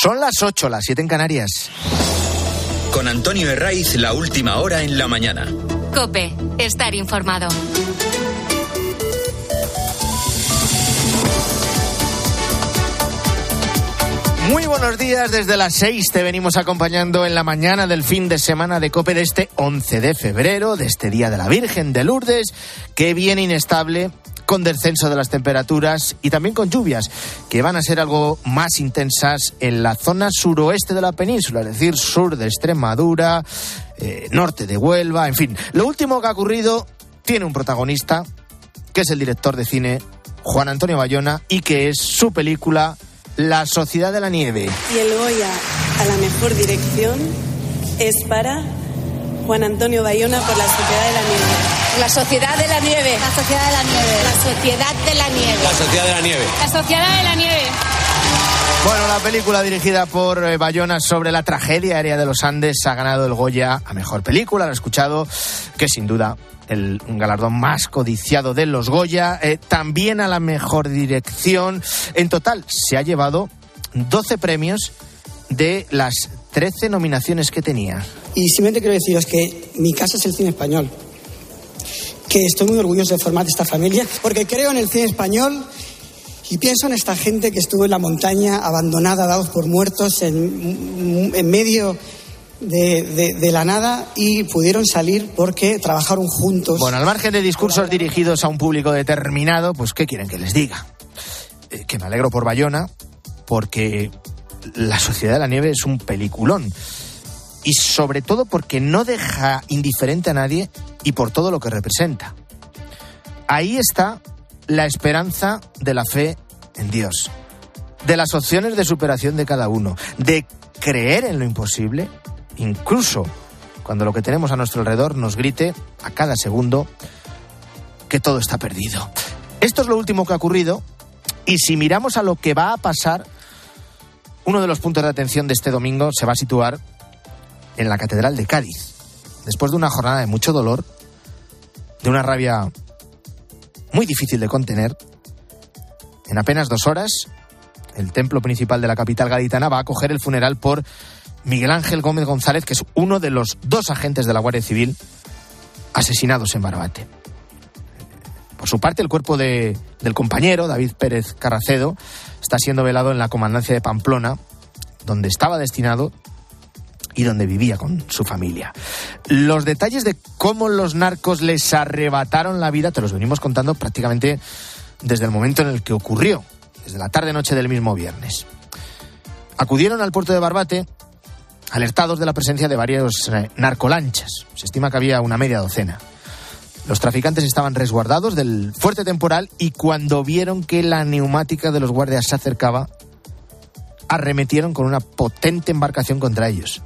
Son las 8, las 7 en Canarias. Con Antonio Herraiz, la última hora en la mañana. Cope, estar informado. Muy buenos días, desde las 6 te venimos acompañando en la mañana del fin de semana de Cope de este 11 de febrero, de este Día de la Virgen de Lourdes, que viene inestable con descenso de las temperaturas y también con lluvias que van a ser algo más intensas en la zona suroeste de la península, es decir, sur de Extremadura, eh, norte de Huelva, en fin. Lo último que ha ocurrido tiene un protagonista, que es el director de cine Juan Antonio Bayona y que es su película La Sociedad de la Nieve. Y el Goya a la mejor dirección es para Juan Antonio Bayona por La Sociedad de la Nieve. La Sociedad de la Nieve. La Sociedad de la Nieve. La Sociedad de la Nieve. La Sociedad de la Nieve. La Sociedad de la Nieve. Bueno, la película dirigida por eh, Bayona sobre la tragedia aérea de los Andes ha ganado el Goya a mejor película. Lo he escuchado, que sin duda el, un galardón más codiciado de los Goya. Eh, también a la mejor dirección. En total, se ha llevado 12 premios de las 13 nominaciones que tenía. Y simplemente quiero deciros que mi casa es el cine español que estoy muy orgulloso de formar esta familia, porque creo en el cine español y pienso en esta gente que estuvo en la montaña, abandonada, dados por muertos, en, en medio de, de, de, la nada y pudieron salir porque trabajaron juntos. Bueno, al margen de discursos dirigidos a un público determinado, pues ¿qué quieren que les diga? Eh, que me alegro por Bayona, porque La Sociedad de la Nieve es un peliculón. Y sobre todo porque no deja indiferente a nadie y por todo lo que representa. Ahí está la esperanza de la fe en Dios, de las opciones de superación de cada uno, de creer en lo imposible, incluso cuando lo que tenemos a nuestro alrededor nos grite a cada segundo que todo está perdido. Esto es lo último que ha ocurrido y si miramos a lo que va a pasar, uno de los puntos de atención de este domingo se va a situar en la Catedral de Cádiz después de una jornada de mucho dolor, de una rabia muy difícil de contener, en apenas dos horas, el templo principal de la capital gaditana va a acoger el funeral por Miguel Ángel Gómez González, que es uno de los dos agentes de la Guardia Civil asesinados en Barbate. Por su parte, el cuerpo de, del compañero, David Pérez Carracedo, está siendo velado en la comandancia de Pamplona, donde estaba destinado y donde vivía con su familia. Los detalles de cómo los narcos les arrebataron la vida te los venimos contando prácticamente desde el momento en el que ocurrió, desde la tarde-noche del mismo viernes. Acudieron al puerto de Barbate alertados de la presencia de varios eh, narcolanchas. Se estima que había una media docena. Los traficantes estaban resguardados del fuerte temporal y cuando vieron que la neumática de los guardias se acercaba, arremetieron con una potente embarcación contra ellos.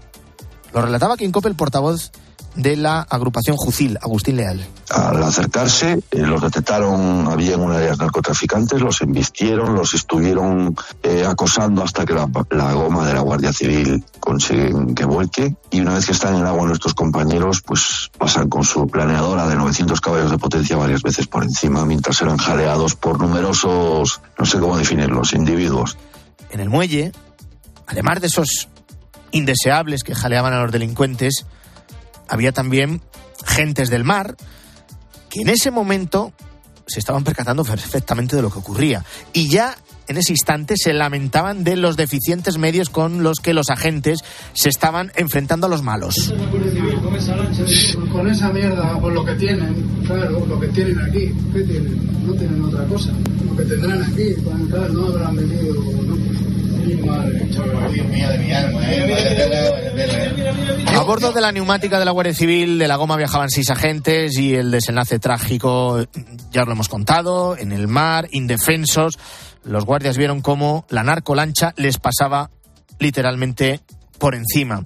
Lo relataba quien cope el portavoz de la agrupación Jucil, Agustín Leal. Al acercarse, eh, los detectaron, había en área narcotraficantes, los embistieron, los estuvieron eh, acosando hasta que la, la, goma de la Guardia Civil consiguen que vuelque. Y una vez que están en el agua nuestros compañeros, pues pasan con su planeadora de 900 caballos de potencia varias veces por encima, mientras eran jaleados por numerosos, no sé cómo definirlos, individuos. En el muelle, además de esos indeseables que jaleaban a los delincuentes, había también gentes del mar que en ese momento se estaban percatando perfectamente de lo que ocurría. Y ya en ese instante se lamentaban de los deficientes medios con los que los agentes se estaban enfrentando a los malos. Con esa mierda, por lo que tienen, claro, lo que tienen aquí, ¿qué tienen? No tienen otra cosa. Lo que tendrán aquí, claro, no habrán venido. ¿no? A bordo de la neumática de la Guardia Civil, de la goma viajaban seis agentes y el desenlace trágico, ya lo hemos contado, en el mar, indefensos. Los guardias vieron cómo la narcolancha les pasaba literalmente por encima.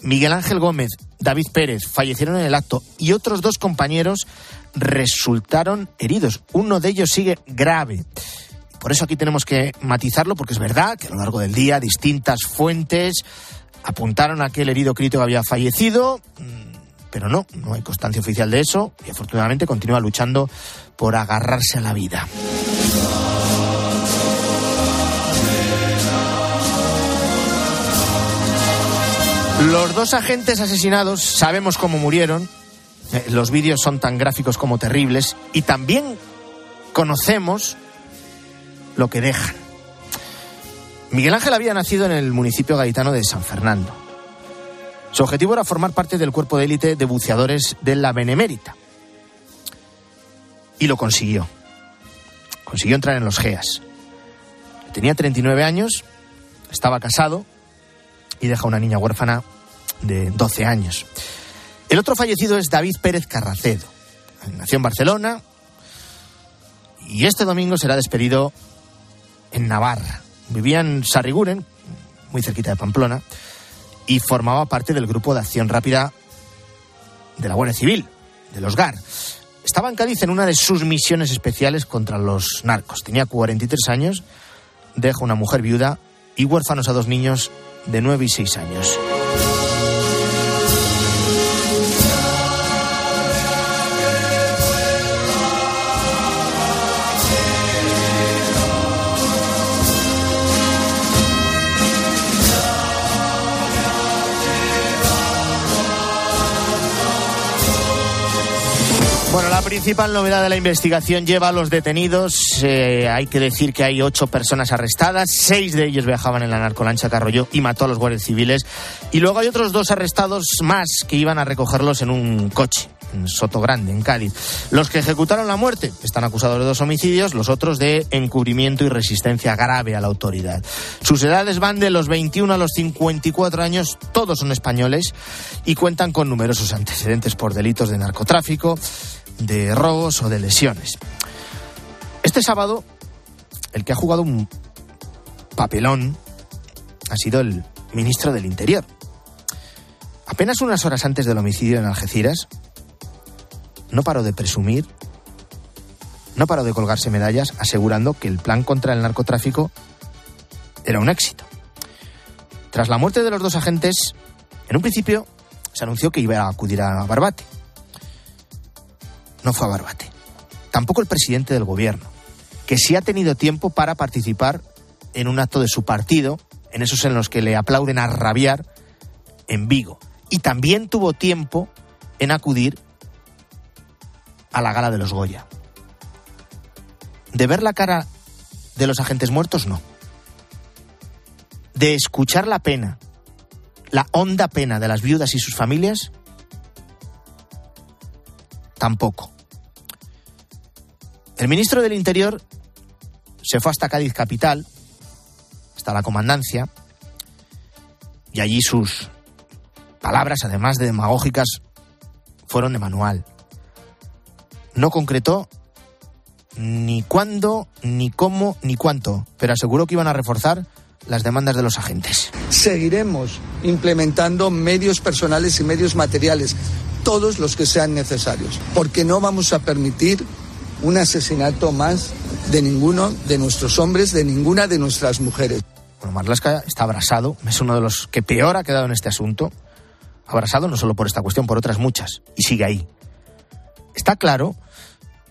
Miguel Ángel Gómez, David Pérez fallecieron en el acto y otros dos compañeros resultaron heridos. Uno de ellos sigue grave. Por eso aquí tenemos que matizarlo, porque es verdad que a lo largo del día distintas fuentes apuntaron a que el herido crítico había fallecido, mm, pero no, no hay constancia oficial de eso y afortunadamente continúa luchando por agarrarse a la vida. Los dos agentes asesinados sabemos cómo murieron. Eh, Los vídeos son tan gráficos como terribles y también conocemos lo que dejan. Miguel Ángel había nacido en el municipio gaditano de San Fernando. Su objetivo era formar parte del cuerpo de élite de buceadores de la Benemérita. Y lo consiguió. Consiguió entrar en los GEAS. Tenía 39 años, estaba casado y deja una niña huérfana de 12 años. El otro fallecido es David Pérez Carracedo. Nació en Barcelona y este domingo será despedido en Navarra. Vivía en Sarriguren, muy cerquita de Pamplona, y formaba parte del grupo de acción rápida de la Guardia Civil, de los GAR. Estaba en Cádiz en una de sus misiones especiales contra los narcos. Tenía 43 años, deja una mujer viuda y huérfanos a dos niños de 9 y 6 años. Principal novedad de la investigación lleva a los detenidos. Eh, hay que decir que hay ocho personas arrestadas, seis de ellos viajaban en la narcolancha que arrolló y mató a los guardias civiles. Y luego hay otros dos arrestados más que iban a recogerlos en un coche, en Soto Grande, en Cádiz. Los que ejecutaron la muerte están acusados de dos homicidios, los otros de encubrimiento y resistencia grave a la autoridad. Sus edades van de los 21 a los 54 años, todos son españoles y cuentan con numerosos antecedentes por delitos de narcotráfico de robos o de lesiones. Este sábado, el que ha jugado un papelón ha sido el ministro del Interior. Apenas unas horas antes del homicidio en Algeciras, no paró de presumir, no paró de colgarse medallas, asegurando que el plan contra el narcotráfico era un éxito. Tras la muerte de los dos agentes, en un principio se anunció que iba a acudir a Barbate no fue a Barbate. Tampoco el presidente del gobierno, que sí ha tenido tiempo para participar en un acto de su partido, en esos en los que le aplauden a rabiar, en Vigo. Y también tuvo tiempo en acudir a la gala de los Goya. De ver la cara de los agentes muertos, no. De escuchar la pena, la honda pena de las viudas y sus familias, tampoco. El ministro del Interior se fue hasta Cádiz capital, hasta la comandancia, y allí sus palabras, además de demagógicas, fueron de manual. No concretó ni cuándo, ni cómo, ni cuánto, pero aseguró que iban a reforzar las demandas de los agentes. Seguiremos implementando medios personales y medios materiales, todos los que sean necesarios, porque no vamos a permitir un asesinato más de ninguno de nuestros hombres, de ninguna de nuestras mujeres. Bueno, Marlasca está abrasado, es uno de los que peor ha quedado en este asunto. Abrasado no solo por esta cuestión, por otras muchas, y sigue ahí. Está claro,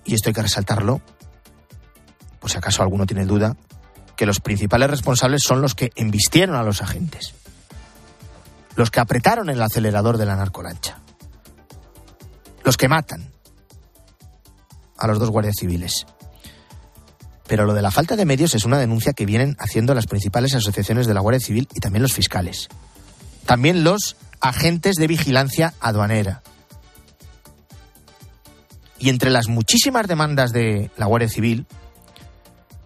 y esto hay que resaltarlo, por si acaso alguno tiene duda, que los principales responsables son los que embistieron a los agentes, los que apretaron el acelerador de la narcolancha, los que matan a los dos guardias civiles. Pero lo de la falta de medios es una denuncia que vienen haciendo las principales asociaciones de la Guardia Civil y también los fiscales. También los agentes de vigilancia aduanera. Y entre las muchísimas demandas de la Guardia Civil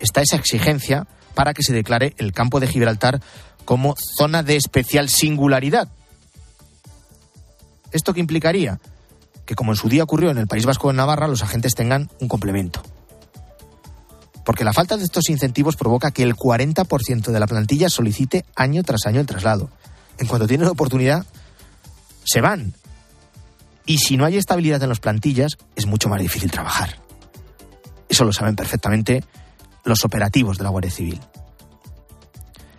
está esa exigencia para que se declare el campo de Gibraltar como zona de especial singularidad. ¿Esto qué implicaría? Que como en su día ocurrió en el País Vasco de Navarra, los agentes tengan un complemento. Porque la falta de estos incentivos provoca que el 40% de la plantilla solicite año tras año el traslado. En cuanto tienen oportunidad, se van. Y si no hay estabilidad en las plantillas, es mucho más difícil trabajar. Eso lo saben perfectamente los operativos de la Guardia Civil.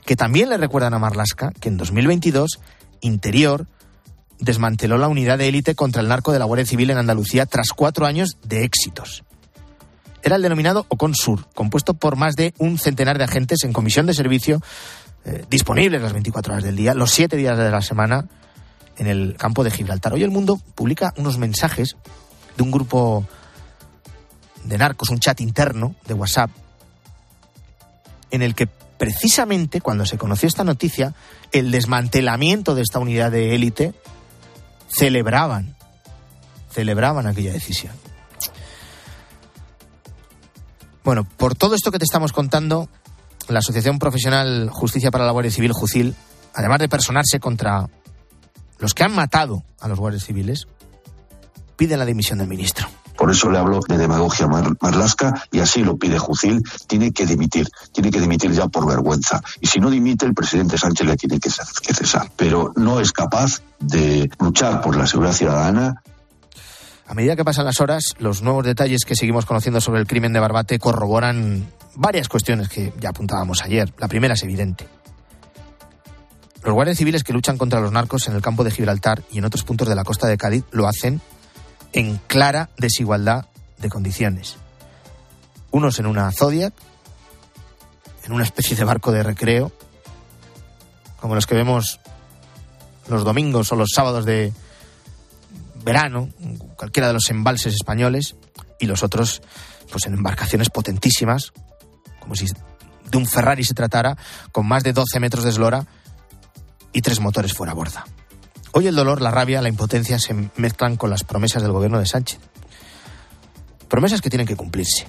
Que también le recuerdan a Marlasca que en 2022 Interior desmanteló la unidad de élite contra el narco de la Guardia Civil en Andalucía tras cuatro años de éxitos. Era el denominado OCONSUR, compuesto por más de un centenar de agentes en comisión de servicio, eh, disponibles las 24 horas del día, los siete días de la semana, en el campo de Gibraltar. Hoy el mundo publica unos mensajes de un grupo de narcos, un chat interno de WhatsApp, en el que precisamente cuando se conoció esta noticia, el desmantelamiento de esta unidad de élite, celebraban, celebraban aquella decisión. Bueno, por todo esto que te estamos contando, la Asociación Profesional Justicia para la Guardia Civil, JUCIL, además de personarse contra los que han matado a los guardias civiles, pide la dimisión del ministro. Por eso le hablo de demagogia marlasca y así lo pide Jucil. Tiene que dimitir, tiene que dimitir ya por vergüenza. Y si no dimite, el presidente Sánchez le tiene que cesar. Pero no es capaz de luchar por la seguridad ciudadana. A medida que pasan las horas, los nuevos detalles que seguimos conociendo sobre el crimen de Barbate corroboran varias cuestiones que ya apuntábamos ayer. La primera es evidente. Los guardias civiles que luchan contra los narcos en el campo de Gibraltar y en otros puntos de la costa de Cádiz lo hacen en clara desigualdad de condiciones. Unos en una Zodiac, en una especie de barco de recreo, como los que vemos los domingos o los sábados de verano, cualquiera de los embalses españoles, y los otros pues en embarcaciones potentísimas, como si de un Ferrari se tratara, con más de 12 metros de eslora y tres motores fuera a borda. Hoy el dolor, la rabia, la impotencia se mezclan con las promesas del gobierno de Sánchez. Promesas que tienen que cumplirse.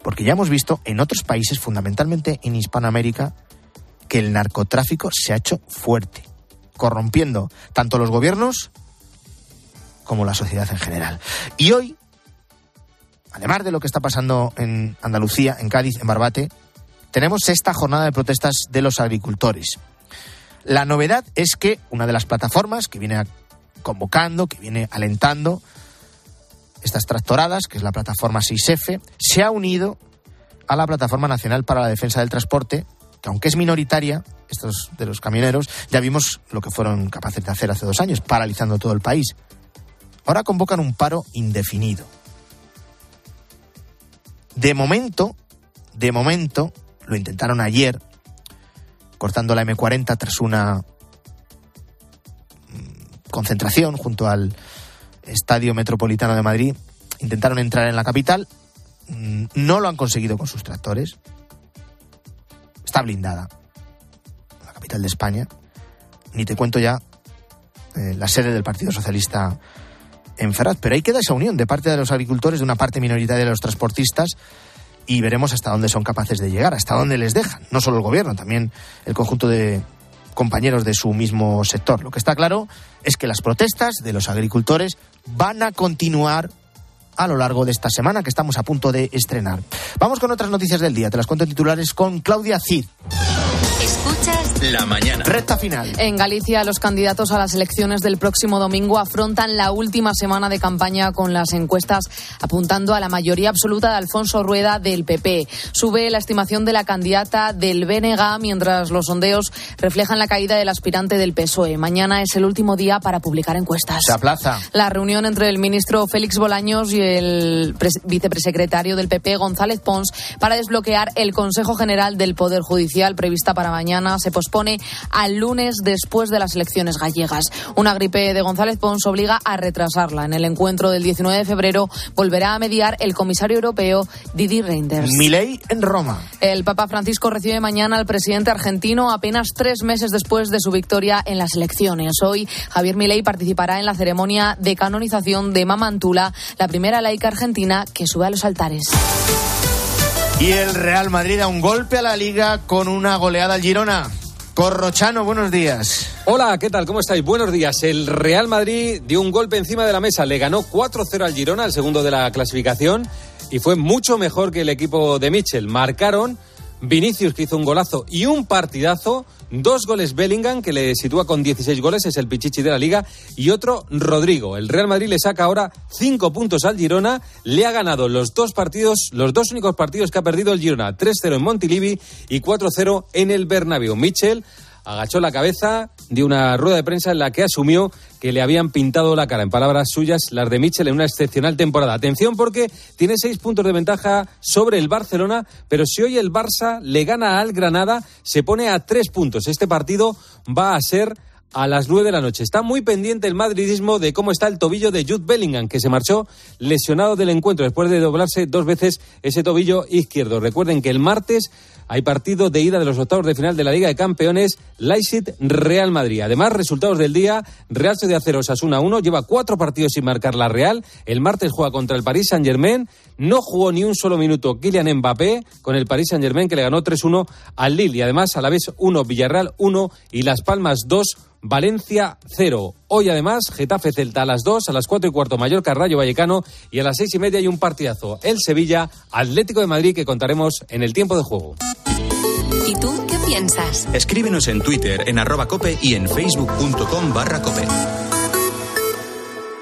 Porque ya hemos visto en otros países, fundamentalmente en Hispanoamérica, que el narcotráfico se ha hecho fuerte, corrompiendo tanto los gobiernos como la sociedad en general. Y hoy, además de lo que está pasando en Andalucía, en Cádiz, en Barbate, tenemos esta jornada de protestas de los agricultores. La novedad es que una de las plataformas que viene convocando, que viene alentando estas tractoradas, que es la plataforma 6F, se ha unido a la Plataforma Nacional para la Defensa del Transporte, que aunque es minoritaria, estos de los camioneros, ya vimos lo que fueron capaces de hacer hace dos años, paralizando todo el país. Ahora convocan un paro indefinido. De momento, de momento, lo intentaron ayer, cortando la M40 tras una mm, concentración junto al Estadio Metropolitano de Madrid. Intentaron entrar en la capital, mm, no lo han conseguido con sus tractores. Está blindada la capital de España. Ni te cuento ya eh, la sede del Partido Socialista en Ferraz. Pero ahí queda esa unión de parte de los agricultores, de una parte minoritaria de los transportistas y veremos hasta dónde son capaces de llegar, hasta dónde les dejan. No solo el gobierno, también el conjunto de compañeros de su mismo sector. Lo que está claro es que las protestas de los agricultores van a continuar a lo largo de esta semana que estamos a punto de estrenar. Vamos con otras noticias del día. Te las cuento en titulares con Claudia Cid. La mañana. Recta final. En Galicia, los candidatos a las elecciones del próximo domingo afrontan la última semana de campaña con las encuestas apuntando a la mayoría absoluta de Alfonso Rueda del PP. Sube la estimación de la candidata del BNG, mientras los sondeos reflejan la caída del aspirante del PSOE. Mañana es el último día para publicar encuestas. Se aplaza. La reunión entre el ministro Félix Bolaños y el vicepresecretario del PP, González Pons, para desbloquear el Consejo General del Poder Judicial prevista para mañana se pospone al lunes después de las elecciones gallegas. Una gripe de González Pons obliga a retrasarla. En el encuentro del 19 de febrero volverá a mediar el comisario europeo Didi Reinders. Milei en Roma. El Papa Francisco recibe mañana al presidente argentino apenas tres meses después de su victoria en las elecciones. Hoy Javier Milei participará en la ceremonia de canonización de Mamantula, la primera laica argentina que sube a los altares. Y el Real Madrid da un golpe a la liga con una goleada al Girona. Corrochano, buenos días. Hola, ¿qué tal? ¿Cómo estáis? Buenos días. El Real Madrid dio un golpe encima de la mesa, le ganó 4-0 al Girona, el segundo de la clasificación, y fue mucho mejor que el equipo de Mitchell. Marcaron Vinicius, que hizo un golazo y un partidazo. Dos goles Bellingham, que le sitúa con 16 goles, es el pichichi de la liga. Y otro Rodrigo. El Real Madrid le saca ahora 5 puntos al Girona. Le ha ganado los dos partidos, los dos únicos partidos que ha perdido el Girona. 3-0 en Montilivi y 4-0 en el Bernabéu. Mitchell agachó la cabeza, dio una rueda de prensa en la que asumió que le habían pintado la cara, en palabras suyas, las de Mitchell en una excepcional temporada. Atención porque tiene seis puntos de ventaja sobre el Barcelona, pero si hoy el Barça le gana al Granada, se pone a tres puntos. Este partido va a ser a las 9 de la noche. Está muy pendiente el madridismo de cómo está el tobillo de Jude Bellingham, que se marchó lesionado del encuentro después de doblarse dos veces ese tobillo izquierdo. Recuerden que el martes hay partido de ida de los octavos de final de la Liga de Campeones, Leipzig Real Madrid. Además, resultados del día, Real Sociedad 0 Osasuna 1, lleva cuatro partidos sin marcar la Real. El martes juega contra el Paris Saint-Germain, no jugó ni un solo minuto Kylian Mbappé con el Paris Saint-Germain que le ganó 3-1 al Lille y además a la vez 1 Villarreal 1 y Las Palmas 2 Valencia 0. Hoy además, Getafe Celta a las 2, a las 4 y cuarto Mallorca Rayo Vallecano y a las 6 y media hay un partidazo. El Sevilla Atlético de Madrid que contaremos en el tiempo de juego. ¿Y tú qué piensas? Escríbenos en Twitter en arroba cope y en facebook.com barra cope.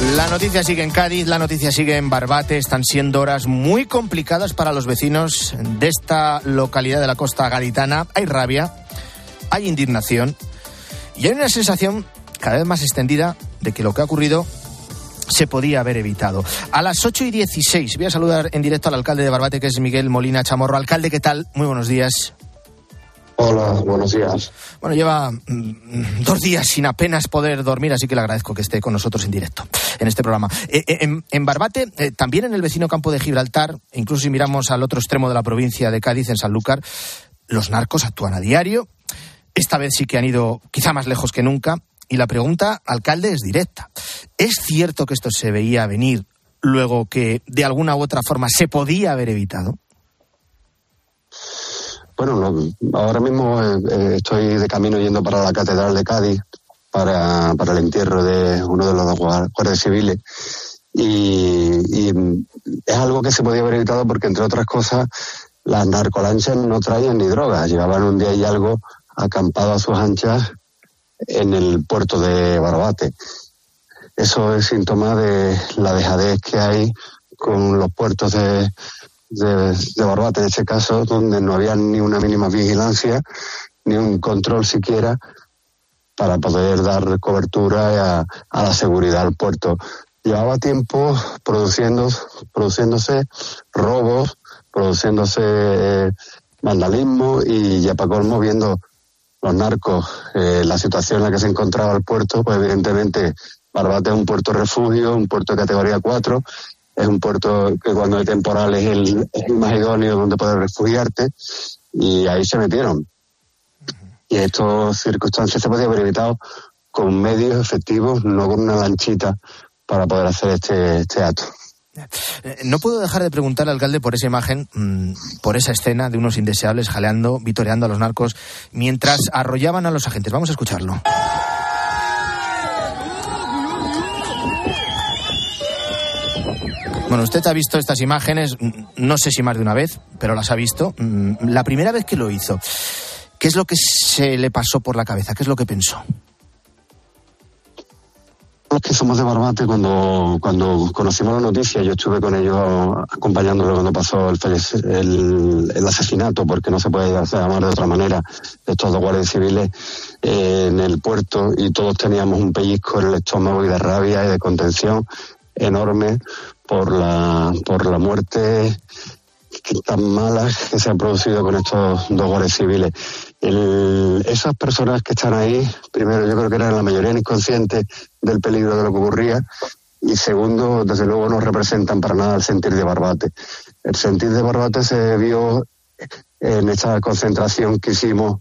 La noticia sigue en Cádiz, la noticia sigue en Barbate. Están siendo horas muy complicadas para los vecinos de esta localidad de la costa gaditana. Hay rabia, hay indignación y hay una sensación cada vez más extendida de que lo que ha ocurrido se podía haber evitado. A las 8 y 16 voy a saludar en directo al alcalde de Barbate, que es Miguel Molina Chamorro. Alcalde, ¿qué tal? Muy buenos días. Hola, buenos días. Bueno, lleva mm, dos días sin apenas poder dormir, así que le agradezco que esté con nosotros en directo en este programa. Eh, eh, en, Barbate, eh, también en el vecino campo de Gibraltar, incluso si miramos al otro extremo de la provincia de Cádiz, en Sanlúcar, los narcos actúan a diario. Esta vez sí que han ido quizá más lejos que nunca. Y la pregunta, alcalde, es directa. ¿Es cierto que esto se veía venir luego que de alguna u otra forma se podía haber evitado? Bueno, no, ahora mismo eh, estoy de camino yendo para la Catedral de Cádiz para, para el entierro de uno de los dos guardias civiles. Y, y, es algo que se podía haber evitado porque, entre otras cosas, las narcolanchas no traían ni drogas. Llevaban un día y algo acampado a sus anchas en el puerto de Barbate. Eso es síntoma de la dejadez que hay con los puertos de, de, Barbate, en ese caso, donde no había ni una mínima vigilancia, ni un control siquiera para poder dar cobertura a, la seguridad al puerto. Llevaba tiempo produciendo, produciéndose robos, produciéndose eh, vandalismo y ya para colmo viendo los narcos, eh, la situación en la que se encontraba el puerto, pues evidentemente Barbate es un puerto refugio, un puerto de categoría 4 es un puerto que cuando hay temporal es el, es el más idóneo donde poder refugiarte y ahí se metieron. Y estas circunstancias se podía haber evitado con medios efectivos, no con una lanchita para poder hacer este, este acto. No puedo dejar de preguntar al alcalde por esa imagen, por esa escena de unos indeseables jaleando, vitoreando a los narcos mientras arrollaban a los agentes. Vamos a escucharlo. Usted ha visto estas imágenes, no sé si más de una vez, pero las ha visto. La primera vez que lo hizo, ¿qué es lo que se le pasó por la cabeza? ¿Qué es lo que pensó? Los que somos de Barbate, cuando, cuando conocimos la noticia, yo estuve con ellos acompañándolo cuando pasó el, el, el asesinato, porque no se puede llamar de otra manera, de estos dos guardias civiles eh, en el puerto y todos teníamos un pellizco en el estómago y de rabia y de contención enorme por la, por la muerte tan mala que se ha producido con estos dos guardias civiles. El, esas personas que están ahí, primero, yo creo que eran la mayoría inconscientes del peligro de lo que ocurría, y segundo, desde luego no representan para nada el sentir de Barbate. El sentir de Barbate se vio en esta concentración que hicimos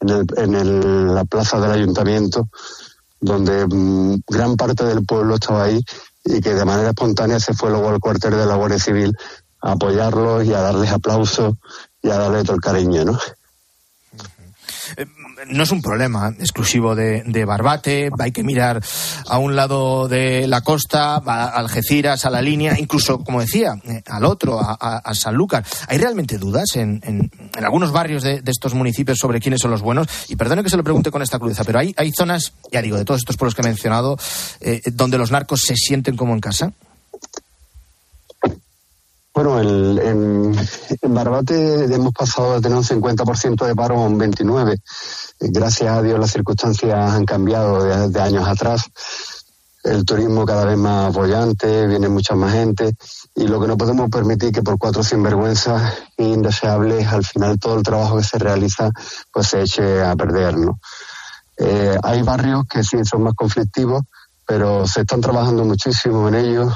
en, el, en el, la plaza del ayuntamiento, donde mmm, gran parte del pueblo estaba ahí y que de manera espontánea se fue luego al cuartel de la Guardia Civil a apoyarlos y a darles aplausos y a darles todo el cariño, ¿no? No es un problema exclusivo de, Barbate, hay que mirar a un lado de la costa, a Algeciras, a la línea, incluso, como decía, eh, al otro, a, a, Sanlúcar. ¿Hay realmente dudas en, en, algunos barrios de, estos municipios sobre quiénes son los buenos? Y perdone que se lo pregunte con esta crudeza, pero hay, hay zonas, ya digo, de todos estos pueblos que he mencionado, eh, donde los narcos se sienten como en casa. Bueno, en, Barbate hemos pasado de tener un 50% de paro a un 29%. Gracias a Dios las circunstancias han cambiado desde años atrás. El turismo cada vez más apoyante, viene mucha más gente y lo que no podemos permitir que por cuatro sinvergüenzas indeseables al final todo el trabajo que se realiza pues se eche a perder. Eh, hay barrios que sí son más conflictivos, pero se están trabajando muchísimo en ellos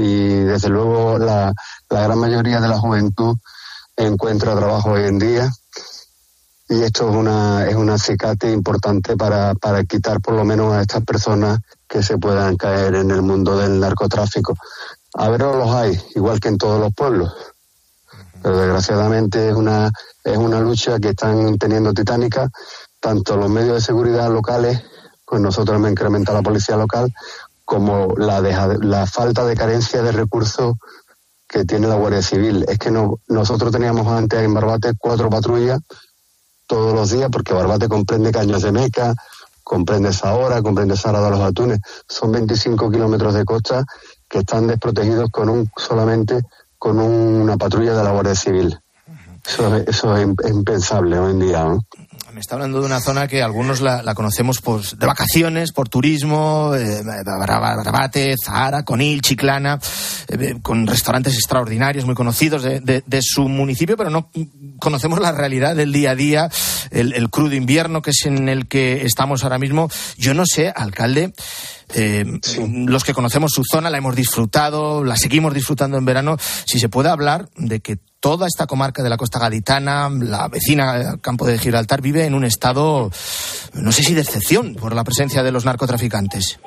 y desde luego la, la gran mayoría de la juventud encuentra trabajo hoy en día y esto es una es un acicate importante para, para quitar por lo menos a estas personas que se puedan caer en el mundo del narcotráfico. A ver, los hay, igual que en todos los pueblos. Pero desgraciadamente es una es una lucha que están teniendo titánica tanto los medios de seguridad locales, pues nosotros hemos incrementado la policía local, como la, la falta de carencia de recursos que tiene la Guardia Civil. Es que no, nosotros teníamos antes en Barbate cuatro patrullas todos los días, porque Barbate comprende Caños de Meca, comprende Sahora, comprende Sara de los Atunes. Son 25 kilómetros de costa que están desprotegidos con un solamente con una patrulla de la Guardia Civil. Eso, es impensable hoy en día. Me está hablando de una zona que algunos la, conocemos de vacaciones, por turismo, eh, Barbate, Zahara, Conil, Chiclana, eh, con restaurantes extraordinarios, muy conocidos de, su municipio, pero no conocemos la realidad del día a día, el, crudo invierno que es en el que estamos ahora mismo. Yo no sé, alcalde. Eh, los que conocemos su zona la hemos disfrutado, la seguimos disfrutando en verano. Si se puede hablar de que toda esta comarca de la costa gaditana, la vecina campo de Gibraltar, vive en un estado, no sé si de excepción por la presencia de los narcotraficantes.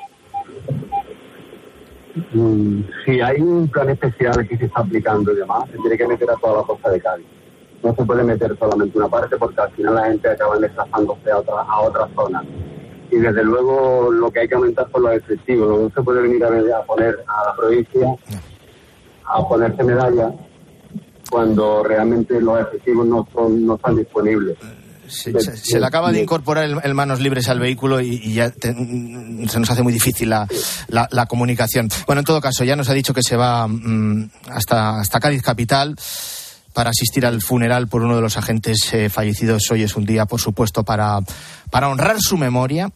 Mm, sí, hay un plan especial que se está aplicando y demás. Se tiene que meter a toda la costa de Cádiz. No se puede meter solamente una parte porque al final la gente acaba desplazándose a, otra, a otras zonas. Y desde luego lo que hay que aumentar son los efectivos. No se puede venir a, a poner a la provincia a ponerse medallas cuando realmente los efectivos no, son, no están disponibles. se, le acaba de incorporar el, manos libres al vehículo y, ya se nos hace muy difícil la, la, comunicación. Bueno, en todo caso, ya nos ha dicho que se va mm, hasta, hasta Cádiz capital para asistir al funeral por uno de los agentes eh, fallecidos. Hoy es un día, por supuesto, para, para honrar su memoria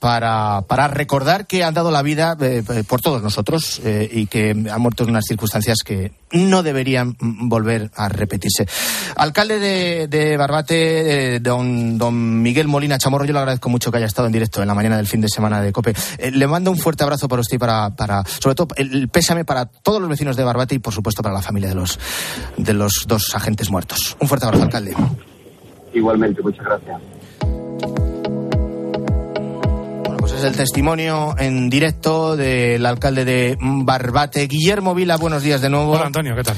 para, para recordar que han dado la vida eh, eh, por todos nosotros eh, y que han muerto en unas circunstancias que no deberían volver a repetirse. Alcalde de, de Barbate, don, don Miguel Molina Chamorro, yo le agradezco mucho que haya estado en directo en la mañana del fin de semana de COPE. le mando un fuerte abrazo para usted y para, para sobre todo, el, pésame para todos los vecinos de Barbate y, por supuesto, para la familia de los, de los dos agentes muertos. Un fuerte abrazo, alcalde. Igualmente, muchas gracias. Pues es el testimonio en directo del alcalde de Barbate, Guillermo Vila. Buenos días de nuevo. Hola Antonio, ¿qué tal?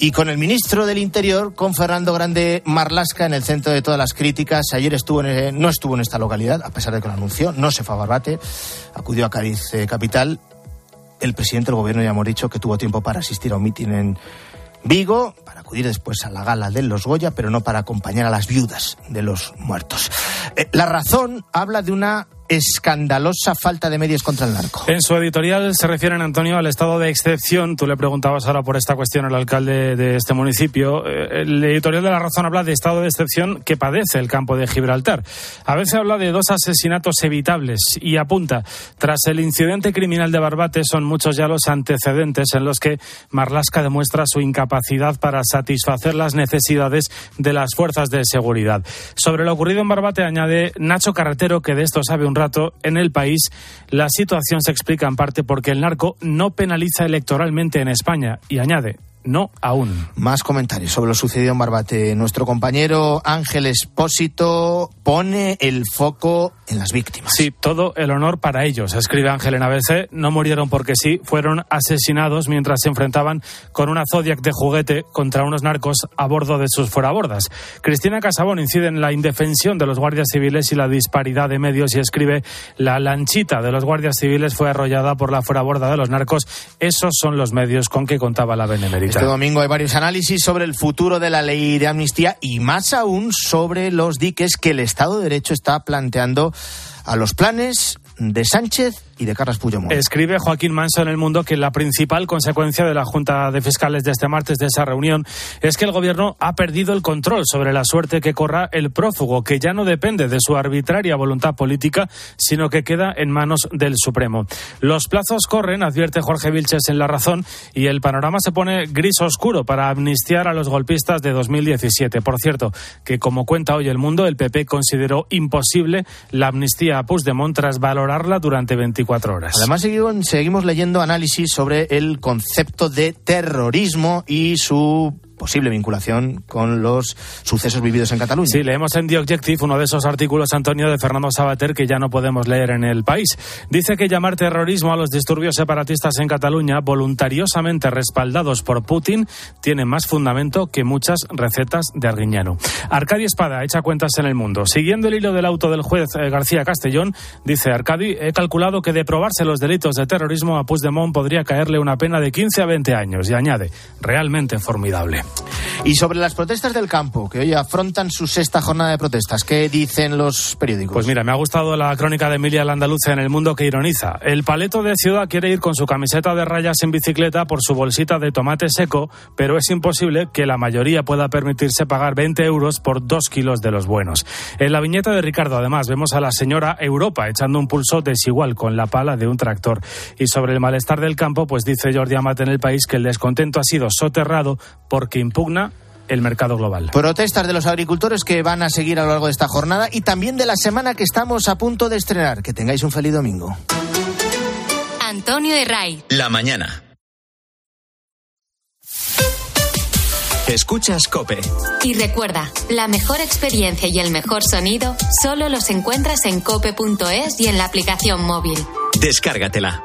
Y con el ministro del Interior, con Fernando Grande Marlasca, en el centro de todas las críticas. Ayer estuvo en, no estuvo en esta localidad, a pesar de que lo anunció, no se fue a Barbate, acudió a Cádiz eh, capital. El presidente del gobierno ya hemos dicho que tuvo tiempo para asistir a un mitin en Vigo, para acudir después a la gala de los Goya, pero no para acompañar a las viudas de los muertos. Eh, la razón habla de una escandalosa falta de medios contra el narco. En su editorial se refieren, Antonio, al estado de excepción. Tú le preguntabas ahora por esta cuestión al alcalde de este municipio. Eh, el editorial de La Razón habla de estado de excepción que padece el campo de Gibraltar. A veces habla de dos asesinatos evitables y apunta, tras el incidente criminal de Barbate son muchos ya los antecedentes en los que Marlasca demuestra su incapacidad para satisfacer las necesidades de las fuerzas de seguridad. Sobre lo ocurrido en Barbate añade Nacho Carretero, que de esto sabe un en el país la situación se explica en parte porque el narco no penaliza electoralmente en España y añade, no aún. Más comentarios sobre lo sucedido en Barbate. Nuestro compañero Ángel Espósito pone el foco en las víctimas. Sí, todo el honor para ellos, escribe Ángel en ABC. No murieron porque sí, fueron asesinados mientras se enfrentaban con una Zodiac de juguete contra unos narcos a bordo de sus fuerabordas. Cristina Casabón incide en la indefensión de los guardias civiles y la disparidad de medios y escribe la lanchita de los guardias civiles fue arrollada por la fueraborda de los narcos. Esos son los medios con que contaba la Benemérita. Este domingo hay varios análisis sobre el futuro de la ley de amnistía y más aún sobre los diques que el Estado de Derecho está planteando a los planes de Sánchez de. Escribe Joaquín Manso en El Mundo que la principal consecuencia de la Junta de Fiscales de este martes de esa reunión es que el Gobierno ha perdido el control sobre la suerte que corra el prófugo, que ya no depende de su arbitraria voluntad política, sino que queda en manos del Supremo. Los plazos corren, advierte Jorge Vilches en La Razón, y el panorama se pone gris oscuro para amnistiar a los golpistas de 2017. Por cierto, que como cuenta hoy El Mundo, el PP consideró imposible la amnistía a Puigdemont tras valorarla durante 24 horas. Además, seguimos, seguimos leyendo análisis sobre el concepto de terrorismo y su posible vinculación con los sucesos vividos en Cataluña. Sí, leemos en The Objective uno de esos artículos, Antonio, de Fernando Sabater, que ya no podemos leer en el país. Dice que llamar terrorismo a los disturbios separatistas en Cataluña, voluntariosamente respaldados por Putin, tiene más fundamento que muchas recetas de Arguiñano. Arcadi Espada echa cuentas en el mundo. Siguiendo el hilo del auto del juez eh, García Castellón, dice Arcadi, he calculado que de probarse los delitos de terrorismo a Puigdemont podría caerle una pena de 15 a 20 años. Y añade, realmente formidable. Y sobre las protestas del campo, que hoy afrontan su sexta jornada de protestas, ¿qué dicen los periódicos? Pues mira, me ha gustado la crónica de Emilia Landaluce en El Mundo que ironiza. El paleto de ciudad quiere ir con su camiseta de rayas en bicicleta por su bolsita de tomate seco, pero es imposible que la mayoría pueda permitirse pagar 20 euros por dos kilos de los buenos. En la viñeta de Ricardo, además, vemos a la señora Europa echando un pulso desigual con la pala de un tractor. Y sobre el malestar del campo, pues dice Jordi Amat en el país que el descontento ha sido soterrado porque impugna el mercado global. Protestas de los agricultores que van a seguir a lo largo de esta jornada y también de la semana que estamos a punto de estrenar. Que tengáis un feliz domingo. Antonio de Ray. La mañana. Escuchas Cope. Y recuerda, la mejor experiencia y el mejor sonido solo los encuentras en cope.es y en la aplicación móvil. Descárgatela.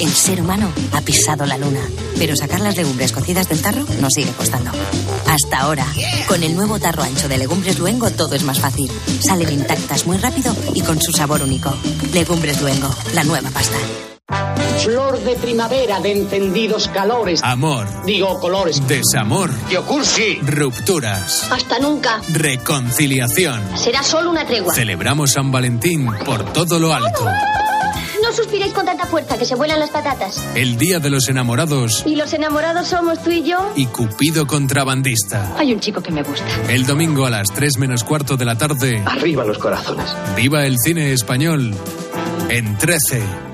El ser humano ha pisado la luna, pero sacar las legumbres cocidas del tarro nos sigue costando. Hasta ahora, con el nuevo tarro ancho de Legumbres Luengo todo es más fácil. Salen intactas muy rápido y con su sabor único. Legumbres Luengo, la nueva pasta. Flor de primavera de encendidos calores. Amor. Digo colores. Desamor. Yokursi. Rupturas. Hasta nunca. Reconciliación. Será solo una tregua. Celebramos San Valentín por todo lo alto. No suspiréis con tanta fuerza que se vuelan las patatas. El día de los enamorados. Y los enamorados somos tú y yo. Y Cupido contrabandista. Hay un chico que me gusta. El domingo a las 3 menos cuarto de la tarde. Arriba los corazones. Viva el cine español. En 13.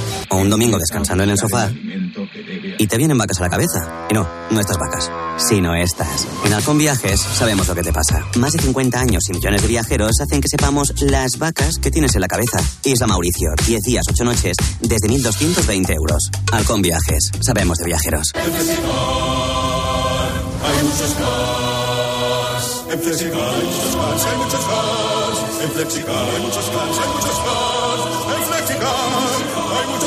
o un domingo descansando en el sofá y te vienen vacas a la cabeza. Y no, no estas vacas, sino estas. En Halcón Viajes sabemos lo que te pasa. Más de 50 años y millones de viajeros hacen que sepamos las vacas que tienes en la cabeza. Isla Mauricio, 10 días, 8 noches, desde 1.220 euros. Halcón Viajes, sabemos de viajeros. Hay muchos cars. En Flexicar hay muchos cars, hay muchos cars. En Flexicar hay muchos cars, hay muchos cars. En Flexicar. En Flexicar.